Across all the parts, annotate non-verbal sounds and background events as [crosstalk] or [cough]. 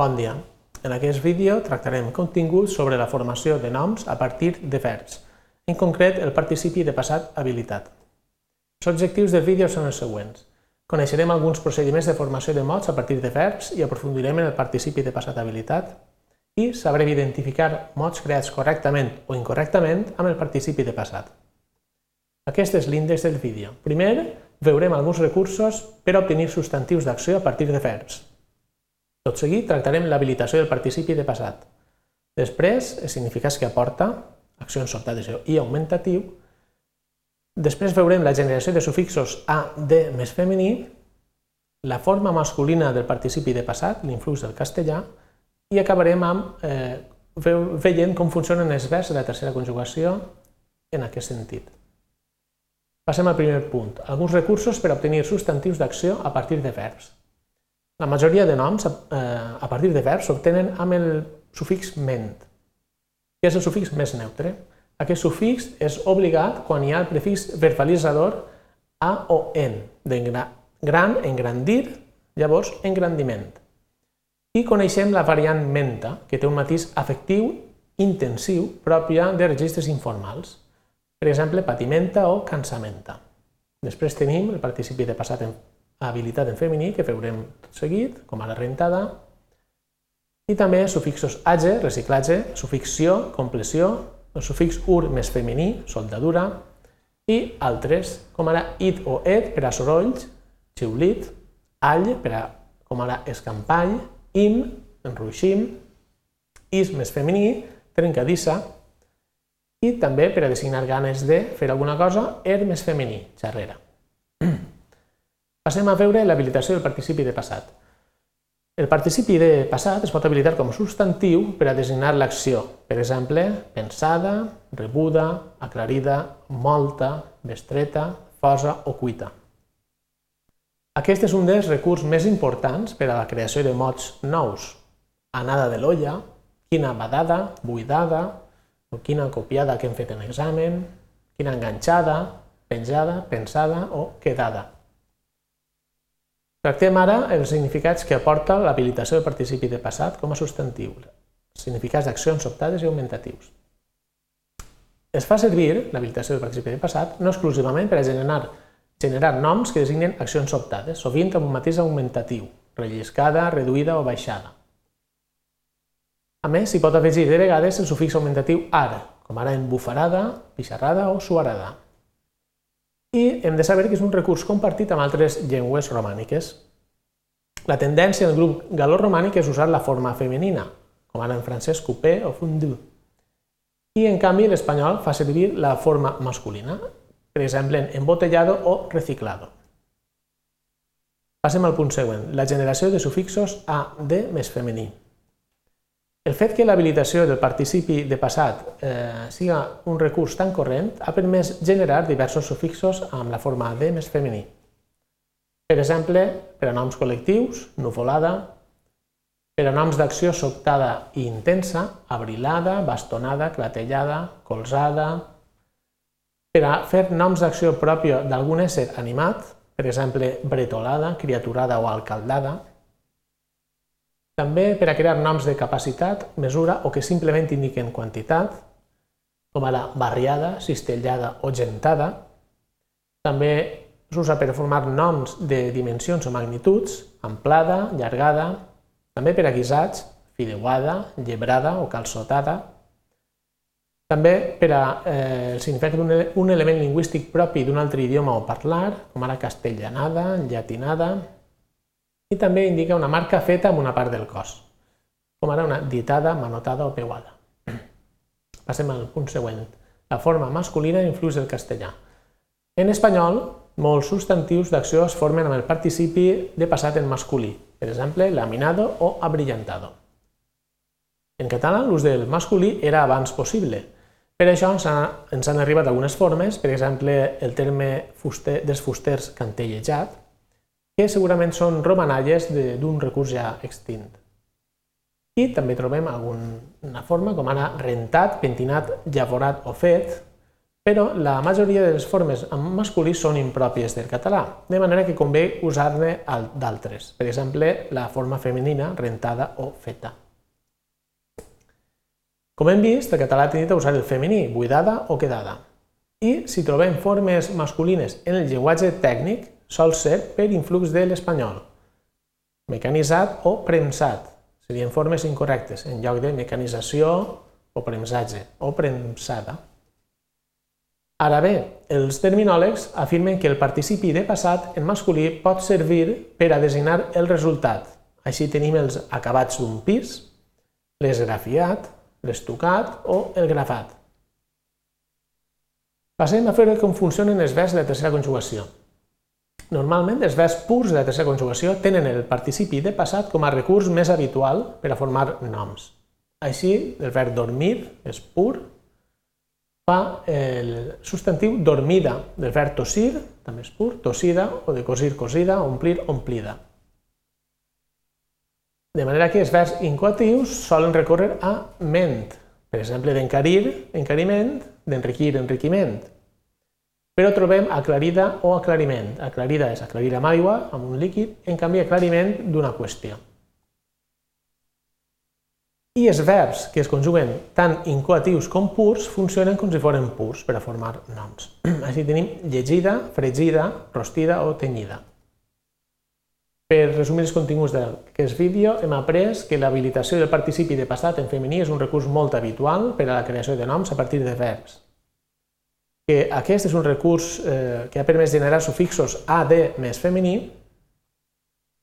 Bon dia. En aquest vídeo tractarem continguts sobre la formació de noms a partir de verbs, en concret el participi de passat habilitat. Els objectius del vídeo són els següents. Coneixerem alguns procediments de formació de mots a partir de verbs i aprofundirem en el participi de passat habilitat i sabrem identificar mots creats correctament o incorrectament amb el participi de passat. Aquest és l'índex del vídeo. Primer, veurem alguns recursos per obtenir substantius d'acció a partir de verbs. Tot seguit tractarem l'habilitació del participi de passat. Després, els significats que aporta, accions sobtades i augmentatiu. Després veurem la generació de sufixos a, de més femení, la forma masculina del participi de passat, l'influx del castellà, i acabarem amb eh, veient com funcionen els verbs de la tercera conjugació en aquest sentit. Passem al primer punt. Alguns recursos per obtenir substantius d'acció a partir de verbs. La majoria de noms eh, a partir de verbs s'obtenen amb el sufix ment, que és el sufix més neutre. Aquest sufix és obligat quan hi ha el prefix verbalitzador a o en, de gran, engrandir, llavors engrandiment. I coneixem la variant menta, que té un matís afectiu intensiu pròpia de registres informals. Per exemple, patimenta o cansamenta. Després tenim el participi de passat en habilitat en femení, que veurem tot seguit, com ara rentada, i també sufixos age, reciclatge, sufixció, compleció, el sufix ur més femení, soldadura, i altres, com ara it o et per a sorolls, xiulit, all per a, com ara escampall, im, enruixim, is més femení, trencadissa, i també per a designar ganes de fer alguna cosa, er més femení, xarrera. [clears throat] Passem a veure l'habilitació del participi de passat. El participi de passat es pot habilitar com a substantiu per a designar l'acció, per exemple, pensada, rebuda, aclarida, molta, bestreta, fosa o cuita. Aquest és un dels recursos més importants per a la creació de mots nous. Anada de l'olla, quina badada, buidada, o quina copiada que hem fet en examen, quina enganxada, penjada, pensada o quedada. Tractem ara els significats que aporta l'habilitació del participi de passat com a substantiu, significats d'accions sobtades i augmentatius. Es fa servir l'habilitació del participi de passat no exclusivament per a generar, generar noms que designen accions sobtades, sovint amb un mateix augmentatiu, relliscada, reduïda o baixada. A més, s'hi pot afegir de vegades el sufix augmentatiu ar, com ara embufarada, pixarrada o suarada i hem de saber que és un recurs compartit amb altres llengües romàniques. La tendència del grup galó-romànic és usar la forma femenina, com ara en francès coupé o fondu. I en canvi l'espanyol fa servir la forma masculina, per exemple embotellado o reciclado. Passem al punt següent, la generació de sufixos a, de més femení. Fet que l'habilitació del participi de passat eh, siga un recurs tan corrent ha permès generar diversos sufixos amb la forma de més femení. Per exemple, per a noms col·lectius, nuvolada, per a noms d'acció sobtada i intensa, abrilada, bastonada, clatellada, colzada, per a fer noms d'acció pròpia d'algun ésser animat, per exemple, bretolada, criaturada o alcaldada, també per a crear noms de capacitat, mesura o que simplement indiquen quantitat, com ara barriada, cistellada o gentada. També s'usa per formar noms de dimensions o magnituds, amplada, llargada, també per a guisats, fideuada, llebrada o calçotada. També per a eh, el significat d'un element lingüístic propi d'un altre idioma o parlar, com ara castellanada, llatinada, i també indica una marca feta amb una part del cos, com ara una ditada, manotada o peuada. Passem al punt següent. La forma masculina influix del castellà. En espanyol, molts substantius d'acció es formen amb el participi de passat en masculí, per exemple, laminado o abrillantado. En català, l'ús del masculí era abans possible. Per això ens, ha, ens han arribat algunes formes, per exemple, el terme fuster, dels fusters cantellejat, que segurament són romanalles d'un recurs ja extint. I també trobem alguna forma, com ara rentat, pentinat, llavorat o fet, però la majoria de les formes en masculí són impròpies del català, de manera que convé usar-ne d'altres, per exemple, la forma femenina rentada o feta. Com hem vist, el català tendit a usar el femení, buidada o quedada. I si trobem formes masculines en el llenguatge tècnic, sol ser per influx de l'espanyol. Mecanitzat o premsat. Serien formes incorrectes, en lloc de mecanització o premsatge o premsada. Ara bé, els terminòlegs afirmen que el participi de passat en masculí pot servir per a designar el resultat. Així tenim els acabats d'un pis, l'esgrafiat, l'estucat o el grafat. Passem a veure com funcionen els verbs de tercera conjugació. Normalment, els verbs purs de la tercera conjugació tenen el participi de passat com a recurs més habitual per a formar noms. Així, el verb dormir és pur, fa el substantiu dormida del verb tossir, també és pur, tossida, o de cosir, cosida, omplir, omplida. De manera que els verbs incoatius solen recórrer a ment, per exemple, d'encarir, encariment, d'enriquir, enriquiment. Però trobem aclarida o aclariment. Aclarida és aclarir amb aigua, amb un líquid, en canvi aclariment d'una qüestió. I els verbs que es conjuguen tant incoatius com purs funcionen com si foren purs per a formar noms. [clears throat] Així tenim llegida, fregida, rostida o tenyida. Per resumir els continguts d'aquest vídeo, hem après que l'habilitació del participi de passat en femení és un recurs molt habitual per a la creació de noms a partir de verbs. Que aquest és un recurs eh, que ha permès generar sufixos AD més femení,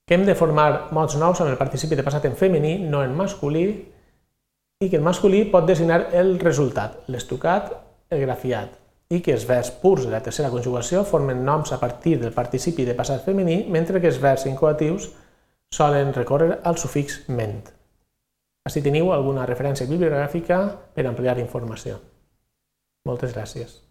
que hem de formar mots nous amb el participi de passat en femení, no en masculí, i que el masculí pot designar el resultat, l'estucat, el grafiat i que els verbs purs de la tercera conjugació formen noms a partir del participi de passat femení, mentre que els verbs incoatius solen recórrer al sufix ment. Així teniu alguna referència bibliogràfica per ampliar informació. Moltes gràcies.